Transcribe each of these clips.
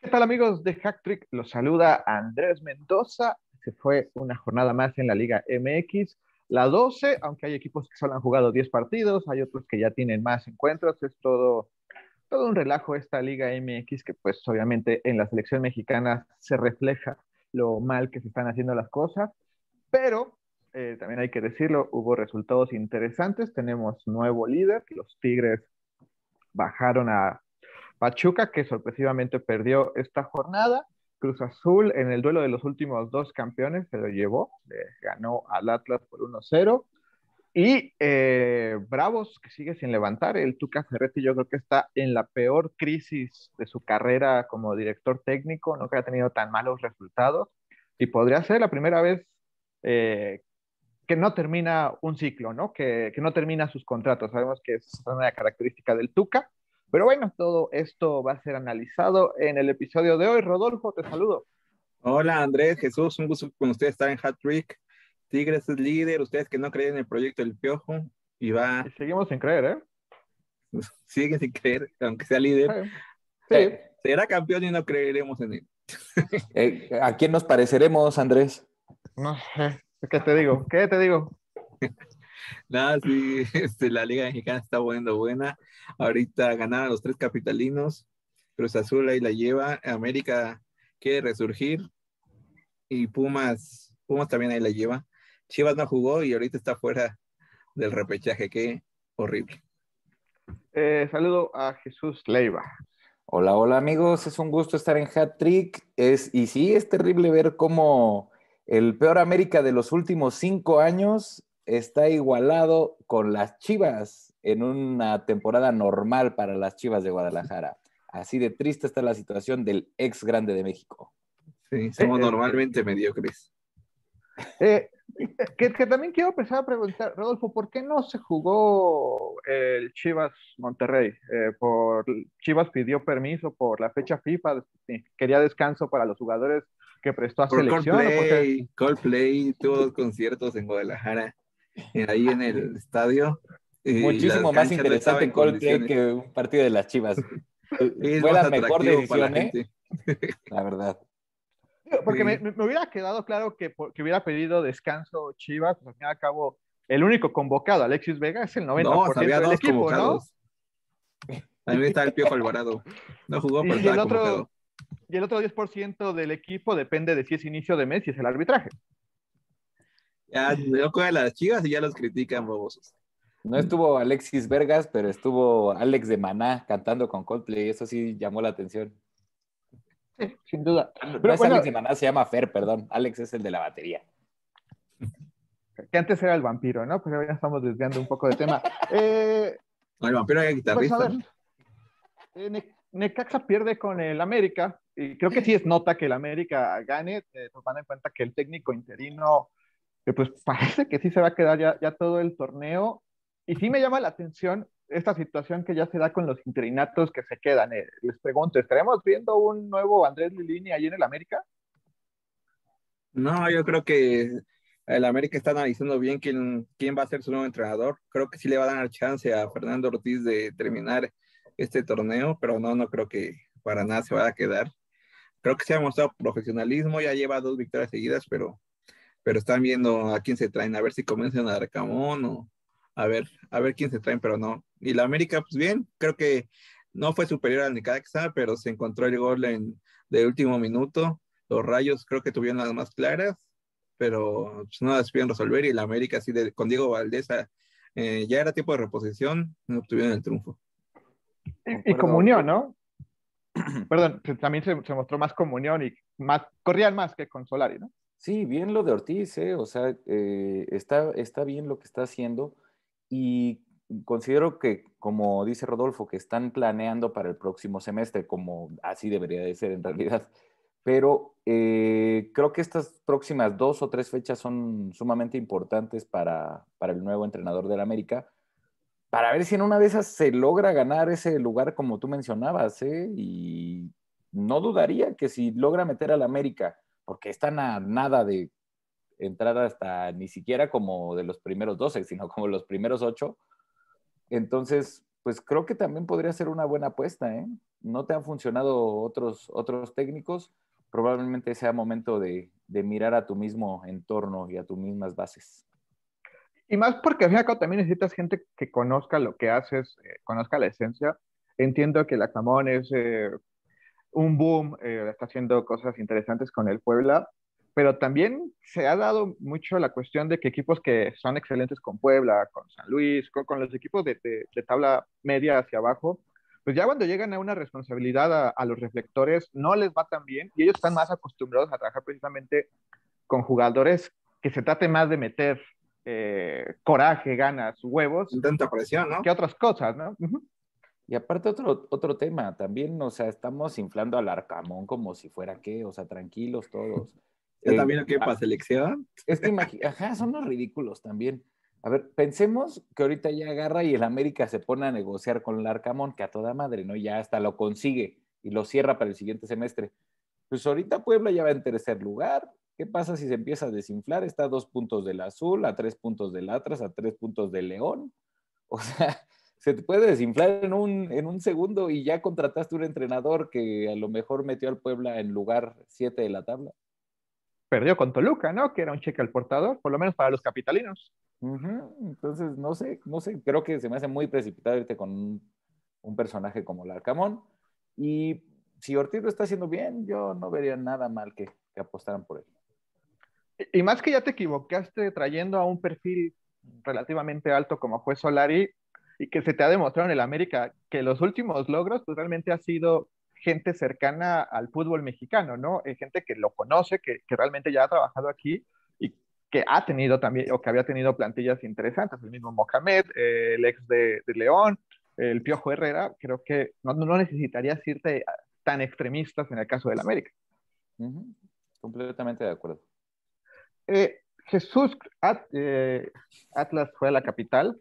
¿Qué tal amigos de Hacktrick? Los saluda Andrés Mendoza. Se fue una jornada más en la Liga MX. La 12, aunque hay equipos que solo han jugado 10 partidos, hay otros que ya tienen más encuentros. Es todo, todo un relajo esta Liga MX que pues obviamente en la selección mexicana se refleja lo mal que se están haciendo las cosas. Pero eh, también hay que decirlo, hubo resultados interesantes. Tenemos nuevo líder, los Tigres bajaron a Pachuca, que sorpresivamente perdió esta jornada. Cruz Azul en el duelo de los últimos dos campeones se lo llevó, le ganó al Atlas por 1-0. Y eh, Bravos, que sigue sin levantar, el Tuca Ferretti yo creo que está en la peor crisis de su carrera como director técnico, no que haya tenido tan malos resultados y podría ser la primera vez eh, que no termina un ciclo, ¿no? Que, que, no termina sus contratos. Sabemos que es una característica del Tuca pero bueno, todo esto va a ser analizado en el episodio de hoy. Rodolfo, te saludo. Hola Andrés, Jesús, un gusto con ustedes estar en Hat Trick. Tigres es líder, ustedes que no creen en el proyecto del Piojo, y va... seguimos sin creer, ¿eh? Siguen sin creer, aunque sea líder. Sí. Eh, será campeón y no creeremos en él. Eh, ¿A quién nos pareceremos, Andrés? No sé, ¿qué te digo? ¿Qué te digo? Nada, sí, este, la Liga Mexicana está buena, buena. Ahorita ganaron los tres capitalinos. Cruz Azul ahí la lleva. América quiere resurgir. Y Pumas, Pumas también ahí la lleva. Chivas no jugó y ahorita está fuera del repechaje. Qué horrible. Eh, saludo a Jesús Leiva. Hola, hola amigos, es un gusto estar en Hat Trick. Es, y sí, es terrible ver cómo el peor América de los últimos cinco años está igualado con las Chivas en una temporada normal para las Chivas de Guadalajara. Así de triste está la situación del ex grande de México. Sí, somos eh, eh, normalmente mediocres. Eh, que, también quiero empezar a preguntar, Rodolfo, ¿por qué no se jugó el Chivas Monterrey? por, Chivas pidió permiso por la fecha FIFA, quería descanso para los jugadores que prestó a selección. Coldplay, Coldplay tuvo dos conciertos en Guadalajara ahí en el estadio. Muchísimo más interesante Coldplay que un partido de las Chivas. Fue la mejor decisión, ¿eh? La verdad. Porque me, hubiera quedado claro que, que hubiera pedido descanso Chivas, pues al fin y al cabo, el único convocado, Alexis Vega, es el 90% no, había del dos equipo, convocados. ¿no? También está el Piojo Alvarado. No jugó, pero y el otro, Y el otro 10% del equipo depende de si es inicio de mes y es el arbitraje. Ya no juegan las chivas y ya los critican, bobosos. No estuvo Alexis Vergas, pero estuvo Alex de Maná cantando con Coldplay. Eso sí llamó la atención. Sí, sin duda. Pero es Alex de Maná, se llama Fer, perdón. Alex es el de la batería. Que antes era el vampiro, ¿no? Pero ya estamos desviando un poco de tema. Eh, no, el vampiro era guitarrista. Pues eh, Necaxa pierde con el América. Y creo que sí es nota que el América gane, eh, tomando en cuenta que el técnico interino que pues parece que sí se va a quedar ya, ya todo el torneo. Y sí me llama la atención esta situación que ya se da con los interinatos que se quedan. Eh, les pregunto, ¿estaremos viendo un nuevo Andrés Lilini allí en el América? No, yo creo que el América está analizando bien quién, quién va a ser su nuevo entrenador. Creo que sí le va a dar chance a Fernando Ortiz de terminar este torneo, pero no, no creo que para nada se vaya a quedar. Creo que se ha mostrado profesionalismo, ya lleva dos victorias seguidas, pero pero están viendo a quién se traen, a ver si comienzan a Arcamón o a ver, a ver quién se traen, pero no. Y la América, pues bien, creo que no fue superior al Necaxa, pero se encontró el gol en, de último minuto. Los rayos creo que tuvieron las más claras, pero pues, no las pudieron resolver. Y la América, así de, con Diego Valdés, eh, ya era tiempo de reposición, no obtuvieron el triunfo. Y, comunión, ¿no? Perdón, también se, se, mostró más comunión y más, corrían más que con Solari, ¿no? Sí, bien lo de Ortiz, ¿eh? o sea, eh, está, está bien lo que está haciendo y considero que, como dice Rodolfo, que están planeando para el próximo semestre, como así debería de ser en realidad, pero eh, creo que estas próximas dos o tres fechas son sumamente importantes para, para el nuevo entrenador del América, para ver si en una de esas se logra ganar ese lugar como tú mencionabas, ¿eh? y no dudaría que si logra meter al América porque están a nada de entrar hasta ni siquiera como de los primeros 12, sino como los primeros 8. Entonces, pues creo que también podría ser una buena apuesta, ¿eh? No te han funcionado otros, otros técnicos, probablemente sea momento de, mirar a tu mismo entorno y a tus mismas bases. Y más porque acá también necesitas gente que conozca lo que haces, eh, conozca la esencia. Entiendo que la Camón es eh, un boom, eh, está haciendo cosas interesantes con el Puebla, pero también se ha dado mucho la cuestión de que equipos que son excelentes con Puebla, con San Luis, con, los equipos de, tabla media hacia abajo, pues ya cuando llegan a una responsabilidad a, los reflectores no les va tan bien y ellos están más acostumbrados a trabajar precisamente con jugadores que se trate más de meter eh, coraje, ganas, huevos. Tanta presión, ¿no? Que otras cosas, ¿no? Y aparte otro, otro tema, también, o sea, estamos inflando al Arcamón como si fuera qué, o sea, tranquilos todos. ¿Ya también lo que para selección? Es que ajá, son los ridículos también. A ver, pensemos que ahorita ya agarra y el América se pone a negociar con el Arcamón, que a toda madre, ¿no? Ya hasta lo consigue y lo cierra para el siguiente semestre. Pues ahorita Puebla ya va en tercer lugar. ¿Qué pasa si se empieza a desinflar? Está a dos puntos del Azul, a tres puntos del Atlas, a tres puntos del León. O sea, se te puede desinflar en un, en un segundo y ya contrataste un entrenador que a lo mejor metió al Puebla en lugar siete de la tabla perdió con Toluca, ¿no? Que era un cheque al portador, por lo menos para los capitalinos. Entonces, no sé, no sé, creo que se me hace muy precipitado irte con un, personaje como Larcamón. Y si Ortiz lo está haciendo bien, yo no vería nada mal que, que apostaran por él. Y, más que ya te equivocaste trayendo a un perfil relativamente alto como fue Solari y que se te ha demostrado en el América que los últimos logros pues realmente ha sido gente cercana al fútbol mexicano, ¿no? Eh, gente que lo conoce, que, realmente ya ha trabajado aquí y que ha tenido también, o que había tenido plantillas interesantes, el mismo Mohamed, eh, el ex de, León, el Piojo Herrera, creo que no, no necesitarías irte tan extremistas en el caso del América. Completamente de acuerdo. Eh, Jesús Atlas fue a la capital,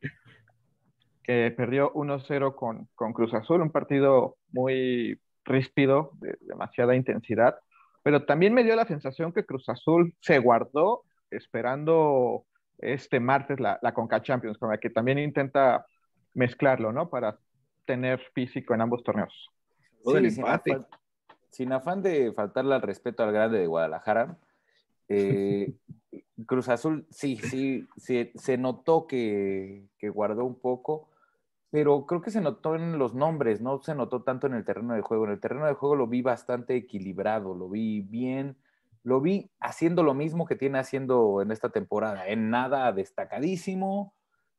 que perdió 1-0 con, con Cruz Azul, un partido muy ríspido, de demasiada intensidad, pero también me dio la sensación que Cruz Azul se guardó esperando este martes la, la Conca Champions, con la que también intenta mezclarlo, ¿no? Para tener físico en ambos torneos. sin, afán, de faltarle al respeto al grande de Guadalajara, eh, Cruz Azul sí, sí, sí, se notó que, que guardó un poco pero creo que se notó en los nombres, no se notó tanto en el terreno de juego. En el terreno de juego lo vi bastante equilibrado, lo vi bien, lo vi haciendo lo mismo que tiene haciendo en esta temporada, en nada destacadísimo,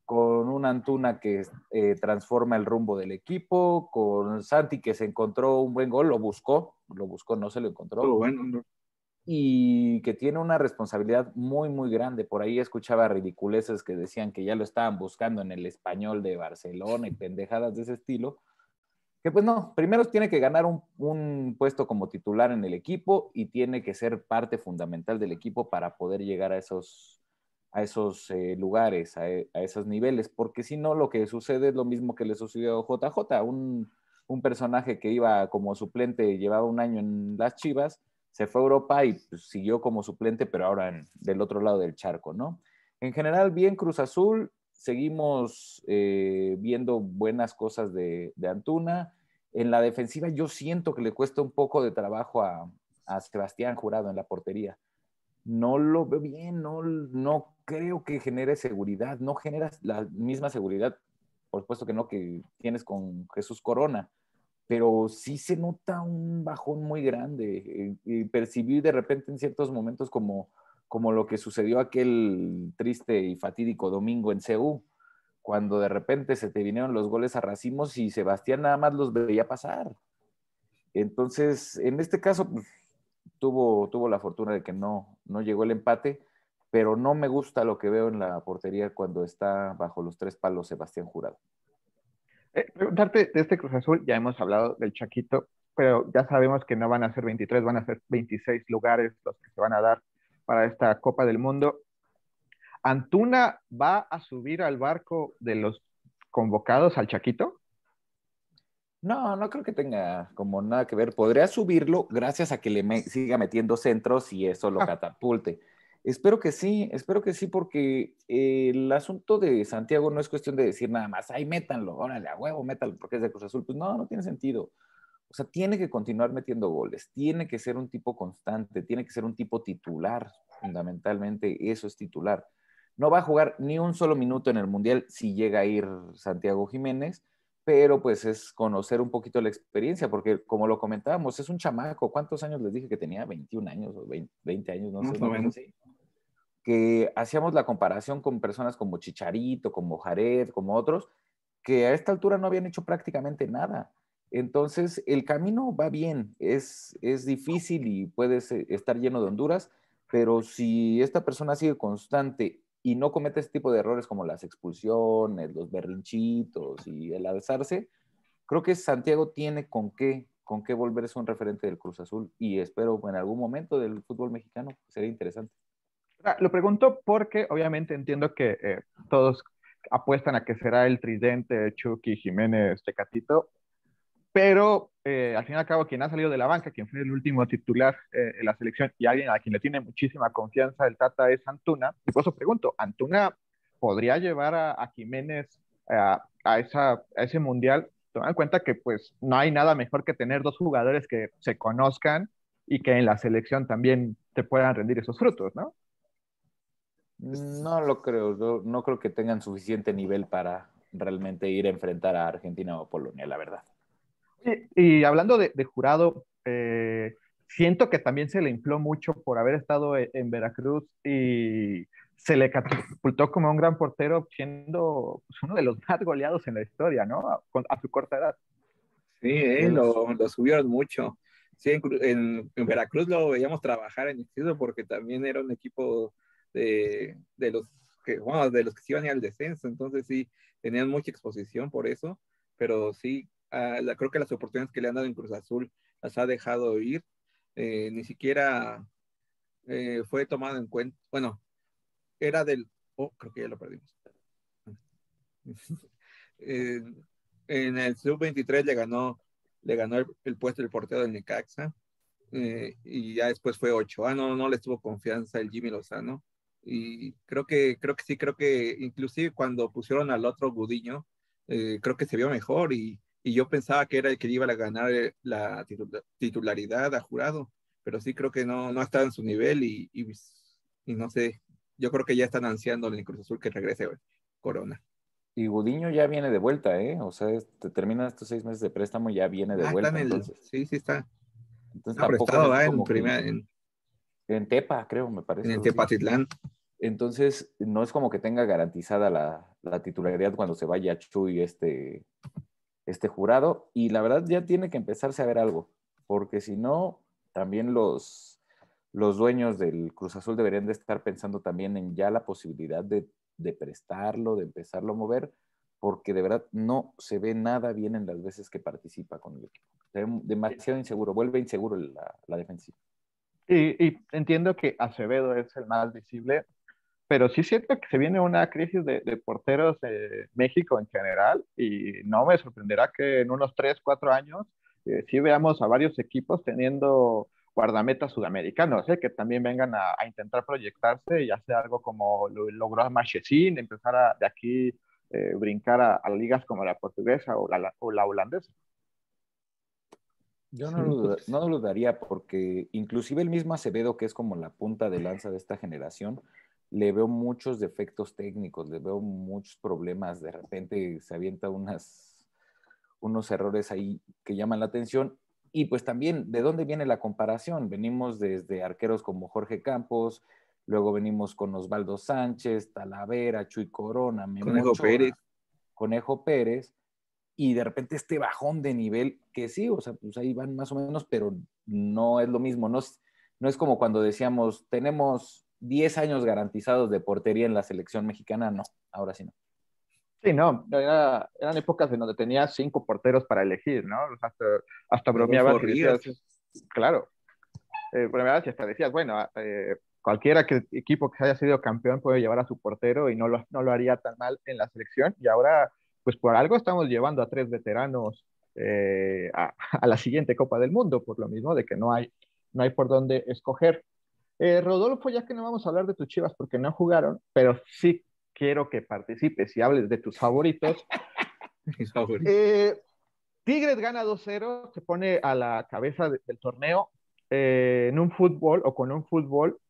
con una Antuna que eh, transforma el rumbo del equipo, con Santi que se encontró un buen gol, lo buscó, lo buscó, no se lo encontró. bueno, y que tiene una responsabilidad muy, muy grande. Por ahí escuchaba ridiculeces que decían que ya lo estaban buscando en el español de Barcelona y pendejadas de ese estilo. Que pues no, primero tiene que ganar un, puesto como titular en el equipo y tiene que ser parte fundamental del equipo para poder llegar a esos, a esos eh, lugares, a, esos niveles, porque si no, lo que sucede es lo mismo que le sucedió a JJ, un, un personaje que iba como suplente, llevaba un año en las Chivas se fue a Europa y pues, siguió como suplente, pero ahora del otro lado del charco, ¿no? En general, bien Cruz Azul, seguimos eh, viendo buenas cosas de, Antuna. En la defensiva yo siento que le cuesta un poco de trabajo a, Sebastián Jurado en la portería. No lo veo bien, no, no creo que genere seguridad, no genera la misma seguridad, por supuesto que no, que tienes con Jesús Corona pero sí se nota un bajón muy grande eh, y percibí de repente en ciertos momentos como, como lo que sucedió aquel triste y fatídico domingo en Ceú, cuando de repente se te vinieron los goles a racimos y Sebastián nada más los veía pasar. Entonces, en este caso, pues, tuvo, tuvo la fortuna de que no, no llegó el empate, pero no me gusta lo que veo en la portería cuando está bajo los tres palos Sebastián Jurado. Eh, preguntarte de este Cruz Azul, ya hemos hablado del Chaquito, pero ya sabemos que no van a ser 23, van a ser 26 lugares los que se van a dar para esta Copa del Mundo. ¿Antuna va a subir al barco de los convocados al Chaquito? No, no creo que tenga como nada que ver. Podría subirlo gracias a que le siga metiendo centros y eso lo ah. catapulte. Espero que sí, espero que sí, porque el asunto de Santiago no es cuestión de decir nada más, ay, métanlo, órale, a huevo, métanlo, porque es de Cruz Azul. Pues no, no tiene sentido. O sea, tiene que continuar metiendo goles, tiene que ser un tipo constante, tiene que ser un tipo titular, fundamentalmente, eso es titular. No va a jugar ni un solo minuto en el Mundial si llega a ir Santiago Jiménez, pero pues es conocer un poquito la experiencia, porque como lo comentábamos, es un chamaco. ¿Cuántos años les dije que tenía? 21 años o 20, años, no sé. No sé que hacíamos la comparación con personas como Chicharito, como Jared, como otros, que a esta altura no habían hecho prácticamente nada. Entonces, el camino va bien, es, es difícil y puede estar lleno de Honduras, pero si esta persona sigue constante y no comete este tipo de errores como las expulsiones, los berrinchitos y el alzarse, creo que Santiago tiene con qué, con qué volverse un referente del Cruz Azul y espero en algún momento del fútbol mexicano, sería interesante. Ah, lo pregunto porque obviamente entiendo que eh, todos apuestan a que será el tridente Chucky Jiménez Tecatito, pero eh, al fin y al cabo quien ha salido de la banca, quien fue el último titular eh, en la selección y alguien a quien le tiene muchísima confianza el Tata es Antuna. Y por eso pregunto, ¿Antuna podría llevar a, Jiménez a, esa, a ese mundial? Toma en cuenta que pues no hay nada mejor que tener dos jugadores que se conozcan y que en la selección también te puedan rendir esos frutos, ¿no? No lo creo, no, creo que tengan suficiente nivel para realmente ir a enfrentar a Argentina o Polonia, la verdad. Y, hablando de, jurado, eh, siento que también se le infló mucho por haber estado e, en, Veracruz y se le catapultó como un gran portero, siendo pues, uno de los más goleados en la historia, ¿no? A, su corta edad. Sí, eh, lo, lo, subieron mucho. Sí, en, en, Veracruz lo veíamos trabajar en instituto porque también era un equipo de, de los que, bueno, de los que se iban al descenso, entonces sí, tenían mucha exposición por eso, pero sí, ah, creo que las oportunidades que le han dado en Cruz Azul las ha dejado ir, eh, ni siquiera eh, fue tomado en cuenta, bueno, era del, oh, creo que ya lo perdimos. en el sub-23 le ganó, le ganó el, puesto del portero del Necaxa, eh, y ya después fue ocho. Ah, no, no le tuvo confianza el Jimmy Lozano y creo que, creo que sí, creo que inclusive cuando pusieron al otro Gudiño, eh, creo que se vio mejor y, y, yo pensaba que era el que iba a ganar eh, la titularidad a jurado, pero sí creo que no, no estado en su nivel y, y, no sé, yo creo que ya están ansiando en el Cruz Azul que regrese Corona. Y Gudiño ya viene de vuelta, ¿eh? O sea, te terminan estos seis meses de préstamo y ya viene de ah, vuelta. sí, sí está. Entonces, tampoco en, primera, en, en Tepa, creo, me parece. En Tepatitlán. Entonces, no es como que tenga garantizada la, titularidad cuando se vaya Chuy este, este jurado. Y la verdad ya tiene que empezarse a ver algo, porque si no, también los, los dueños del Cruz Azul deberían de estar pensando también en ya la posibilidad de, prestarlo, de empezarlo a mover, porque de verdad no se ve nada bien en las veces que participa con el equipo. Demasiado inseguro, vuelve inseguro la, la defensiva. Y, entiendo que Acevedo es el más visible, pero sí siento que se viene una crisis de, porteros en México en general y no me sorprenderá que en unos 3, 4 años eh, sí veamos a varios equipos teniendo guardametas sudamericanos, ¿eh? que también vengan a, intentar proyectarse y hacer algo como lo logró Marchesín, empezar a, de aquí eh, brincar a, ligas como la portuguesa o la, o la holandesa. Yo no, lo, no dudaría porque inclusive el mismo Acevedo, que es como la punta de lanza de esta generación, le veo muchos defectos técnicos, le veo muchos problemas, de repente se avienta unas, unos errores ahí que llaman la atención. Y pues también, ¿de dónde viene la comparación? Venimos desde arqueros como Jorge Campos, luego venimos con Osvaldo Sánchez, Talavera, Chuy Corona, Conejo Pérez. Conejo Pérez, y de repente este bajón de nivel, que sí, o sea, pues ahí van más o menos, pero no es lo mismo, no es, no es como cuando decíamos, tenemos 10 años garantizados de portería en la selección mexicana, no, ahora sí no. Sí, no, eran épocas en donde tenía cinco porteros para elegir, ¿no? Hasta, hasta bromeabas claro, eh, bromeabas y hasta decías, bueno, eh, cualquiera que, equipo que haya sido campeón puede llevar a su portero y no lo, no lo haría tan mal en la selección, y ahora pues por algo estamos llevando a tres veteranos eh, a, la siguiente Copa del Mundo, por lo mismo de que no hay, no hay por dónde escoger. Eh, Rodolfo, ya que no vamos a hablar de tus chivas porque no jugaron, pero sí quiero que participes y hables de tus favoritos. Mis favoritos. Eh, Tigres gana 2-0, se pone a la cabeza de- del torneo eh, en un fútbol o con un fútbol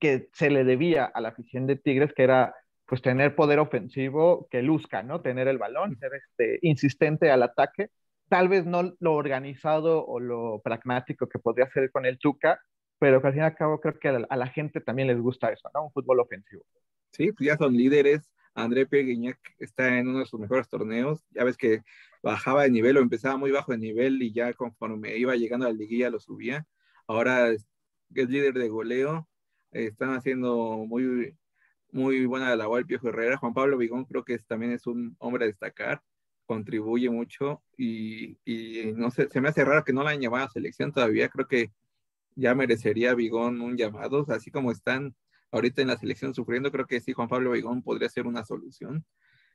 que se le debía a la afición de Tigres, que era pues tener poder ofensivo que luzca, ¿no? Tener el balón, ser este, insistente al ataque, tal vez no lo organizado o lo pragmático que podría ser con el Tuca, pero que al fin y al cabo creo que a la, a la gente también les gusta eso, ¿no? Un fútbol ofensivo. Sí, pues ya son líderes. André Pierre Guignac está en uno de sus mejores torneos. Ya ves que bajaba de nivel o empezaba muy bajo de nivel y ya conforme iba llegando a la liguilla lo subía. Ahora es, líder de goleo. Están haciendo muy, muy buena labor el Piojo Herrera. Juan Pablo Vigón creo que es- también es un hombre a destacar. Contribuye mucho y, y no sé, se me hace raro que no la hayan llamado a selección todavía. Creo que ya merecería Vigón un llamado, así como están ahorita en la selección sufriendo, creo que sí, Juan Pablo Vigón podría ser una solución.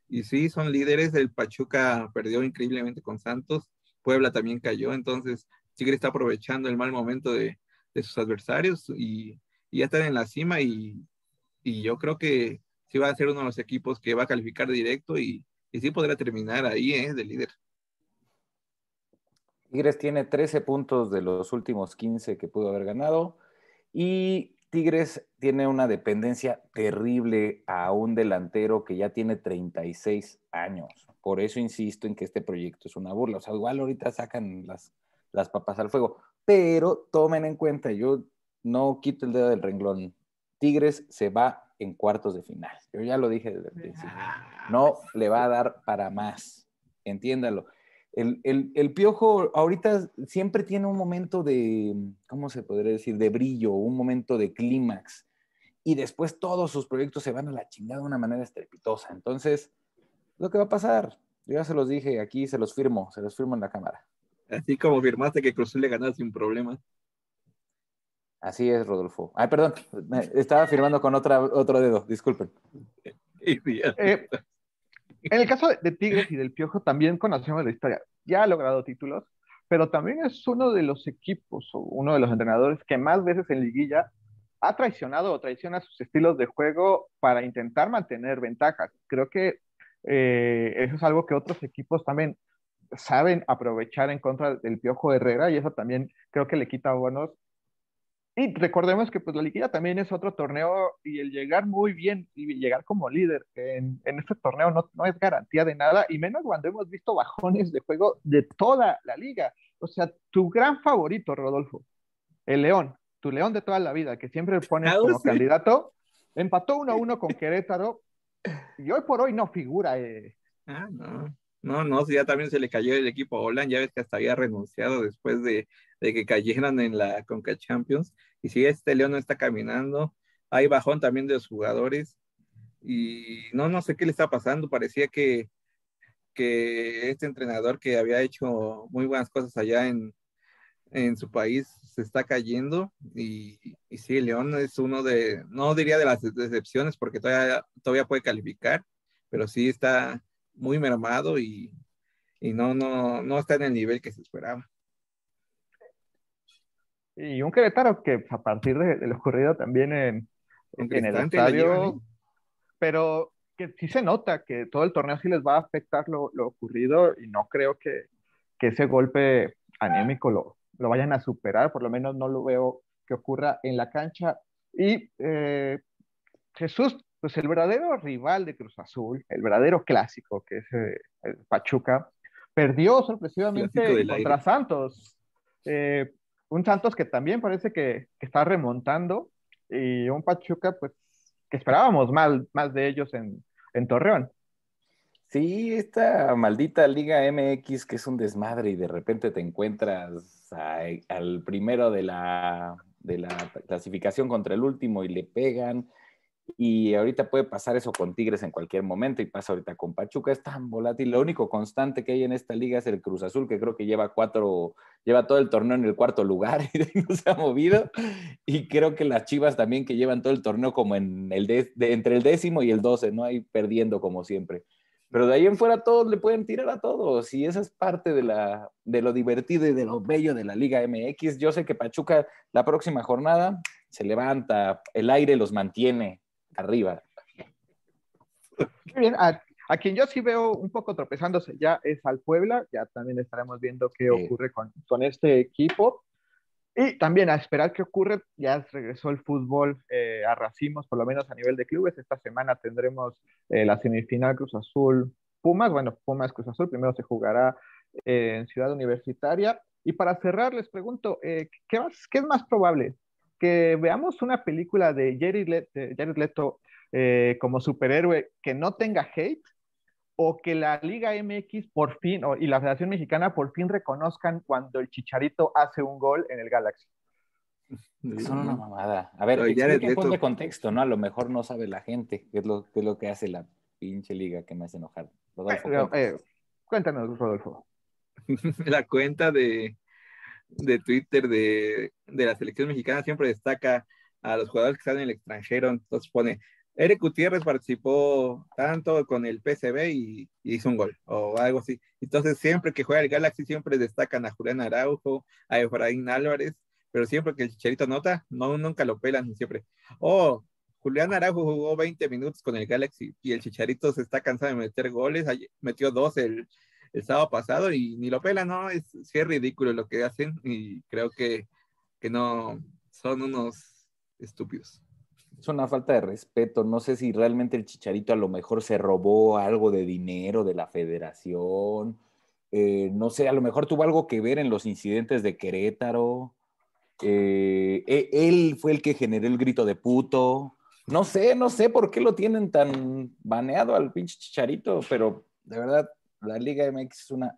Y sí, son líderes, el Pachuca perdió increíblemente con Santos, Puebla también cayó, entonces Tigre está aprovechando el mal momento de, de sus adversarios y, y, ya están en la cima y, y, yo creo que sí va a ser uno de los equipos que va a calificar directo y, y sí podrá terminar ahí ¿eh? de líder. Tigres tiene 13 puntos de los últimos 15 que pudo haber ganado y Tigres tiene una dependencia terrible a un delantero que ya tiene 36 años. Por eso insisto en que este proyecto es una burla. O sea, igual ahorita sacan las, las papas al fuego, pero tomen en cuenta, yo no quito el dedo del renglón. Tigres se va en cuartos de final. Yo ya lo dije desde el principio. No le va a dar para más. Entiéndalo. El, el, el, piojo ahorita siempre tiene un momento de, ¿cómo se podría decir? De brillo, un momento de clímax. Y después todos sus proyectos se van a la chingada de una manera estrepitosa. Entonces, lo que va a pasar, yo ya se los dije aquí, se los firmo, se los firmo en la cámara. Así como firmaste que Cruz le ganó sin problemas. Así es, Rodolfo. Ay, perdón, estaba firmando con otra, otro dedo, disculpen. Eh, en el caso de Tigres y del Piojo también conocemos la historia. Ya ha logrado títulos, pero también es uno de los equipos o uno de los entrenadores que más veces en liguilla ha traicionado o traiciona sus estilos de juego para intentar mantener ventajas. Creo que eh, eso es algo que otros equipos también saben aprovechar en contra del Piojo Herrera y eso también creo que le quita buenos y recordemos que pues la liguilla también es otro torneo y el llegar muy bien y llegar como líder en, en este torneo no, no, es garantía de nada y menos cuando hemos visto bajones de juego de toda la liga. O sea, tu gran favorito, Rodolfo, el León, tu León de toda la vida, que siempre pones como sí. candidato, empató 1-1 con Querétaro y hoy por hoy no figura. Eh. Ah, no. No, no, ya también se le cayó el equipo a Holland, ya ves que hasta había renunciado después de, de que cayeran en la Conca Champions. Y si este León no está caminando, hay bajón también de los jugadores. Y no, no sé qué le está pasando. Parecía que, que este entrenador que había hecho muy buenas cosas allá en, en su país se está cayendo. Y, y sí, León es uno de, no diría de las decepciones porque todavía, todavía puede calificar, pero sí está muy mermado y, y no, no, no está en el nivel que se esperaba. Y un Querétaro que a partir de, de lo ocurrido también en, en el estadio, pero que sí se nota que todo el torneo sí les va a afectar lo, lo ocurrido y no creo que, que ese golpe anémico lo, lo, vayan a superar, por lo menos no lo veo que ocurra en la cancha. Y eh, Jesús, pues el verdadero rival de Cruz Azul, el verdadero clásico que es eh, el Pachuca, perdió sorpresivamente contra aire. Santos. Eh, un Santos que también parece que, que, está remontando y un Pachuca, pues, que esperábamos más, más de ellos en, en Torreón. Sí, esta maldita Liga MX que es un desmadre y de repente te encuentras al primero de la, de la clasificación contra el último y le pegan. Y ahorita puede pasar eso con Tigres en cualquier momento y pasa ahorita con Pachuca. Es tan volátil. Lo único constante que hay en esta liga es el Cruz Azul, que creo que lleva cuatro, lleva todo el torneo en el cuarto lugar y no se ha movido. Y creo que las Chivas también que llevan todo el torneo como en el de, entre el décimo y el doce, ¿no? Ahí perdiendo como siempre. Pero de ahí en fuera todos le pueden tirar a todos y esa es parte de, la, de lo divertido y de lo bello de la Liga MX. Yo sé que Pachuca la próxima jornada se levanta, el aire los mantiene arriba. Muy bien, a, quien yo sí veo un poco tropezándose ya es al Puebla, ya también estaremos viendo qué ocurre con, con, este equipo. Y también a esperar qué ocurre, ya regresó el fútbol eh, a racimos, por lo menos a nivel de clubes. Esta semana tendremos eh, la semifinal Cruz Azul Pumas, bueno, Pumas Cruz Azul, primero se jugará eh, en Ciudad Universitaria. Y para cerrar, les pregunto, ¿qué, ¿qué es más probable? ¿Que veamos una película de Jared Leto, como superhéroe que no tenga hate o que la Liga MX por fin, y la Federación Mexicana por fin reconozcan cuando el Chicharito hace un gol en el Galaxy. Son una mamada. A ver, explica de contexto, ¿no? A lo mejor no sabe la gente qué es lo, qué es lo que hace la pinche liga que me hace enojar. Rodolfo, eh, cuéntanos, Rodolfo. la cuenta de, de Twitter de, de la selección mexicana siempre destaca a los jugadores que están en el extranjero, entonces pone Eric Gutiérrez participó tanto con el PCB y, hizo un gol o algo así. Entonces, siempre que juega el Galaxy, siempre destacan a Julián Araujo, a Efraín Álvarez, pero siempre que el Chicharito nota, no, nunca lo pelan, siempre. Oh, Julián Araujo jugó 20 minutos con el Galaxy y el Chicharito se está cansado de meter goles, metió dos el, el sábado pasado y ni lo pelan, ¿no? Es, es ridículo lo que hacen y creo que, que no son unos estúpidos es una falta de respeto. No sé si realmente el Chicharito a lo mejor se robó algo de dinero de la federación. Eh, no sé, a lo mejor tuvo algo que ver en los incidentes de Querétaro. Eh, e, él fue el que generó el grito de puto. No sé, no sé por qué lo tienen tan baneado al pinche Chicharito, pero de verdad, la Liga MX es una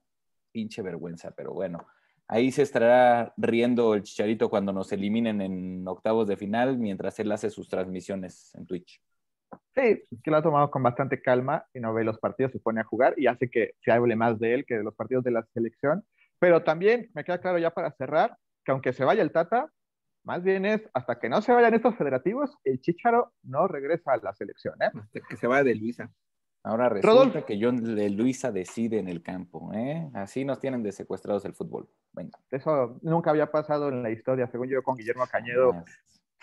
pinche vergüenza, pero bueno. Ahí se estará riendo el Chicharito cuando nos eliminen en octavos de final, mientras él hace sus transmisiones en Twitch. Sí, que lo ha tomado con bastante calma y no ve los partidos, se pone a jugar y hace que se hable más de él que de los partidos de la selección. Pero también me queda claro ya para cerrar que aunque se vaya el Tata, más bien es hasta que no se vayan estos federativos, el Chicharo no regresa a la selección. ¿eh? Hasta que se vaya de Luisa. Ahora resulta que John de Luisa decide en el campo. ¿eh? Así nos tienen de secuestrados el fútbol. Venga. Eso nunca había pasado en la historia, según yo con Guillermo Cañedo.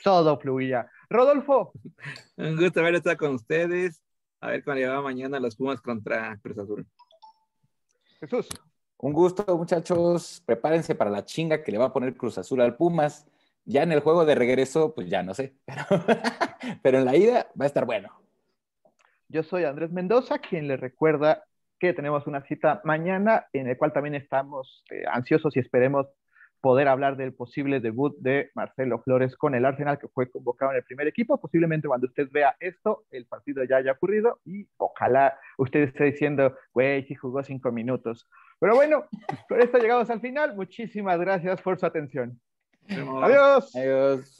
Todo fluía. Rodolfo. Un gusto haber estado con ustedes. A ver cuándo llegaba mañana los Pumas contra Cruz Azul. Jesús. Un gusto, muchachos. Prepárense para la chinga que le va a poner Cruz Azul al Pumas. Ya en el juego de regreso, pues ya no sé. pero en la ida va a estar bueno. Yo soy Andrés Mendoza, quien le recuerda que tenemos una cita mañana en el cual también estamos eh, ansiosos y esperemos poder hablar del posible debut de Marcelo Flores con el Arsenal que fue convocado en el primer equipo. Posiblemente cuando usted vea esto, el partido ya haya ocurrido y ojalá usted esté diciendo, güey, sí jugó cinco minutos. Pero bueno, con esto llegamos al final. Muchísimas gracias por su atención. Adiós. Adiós.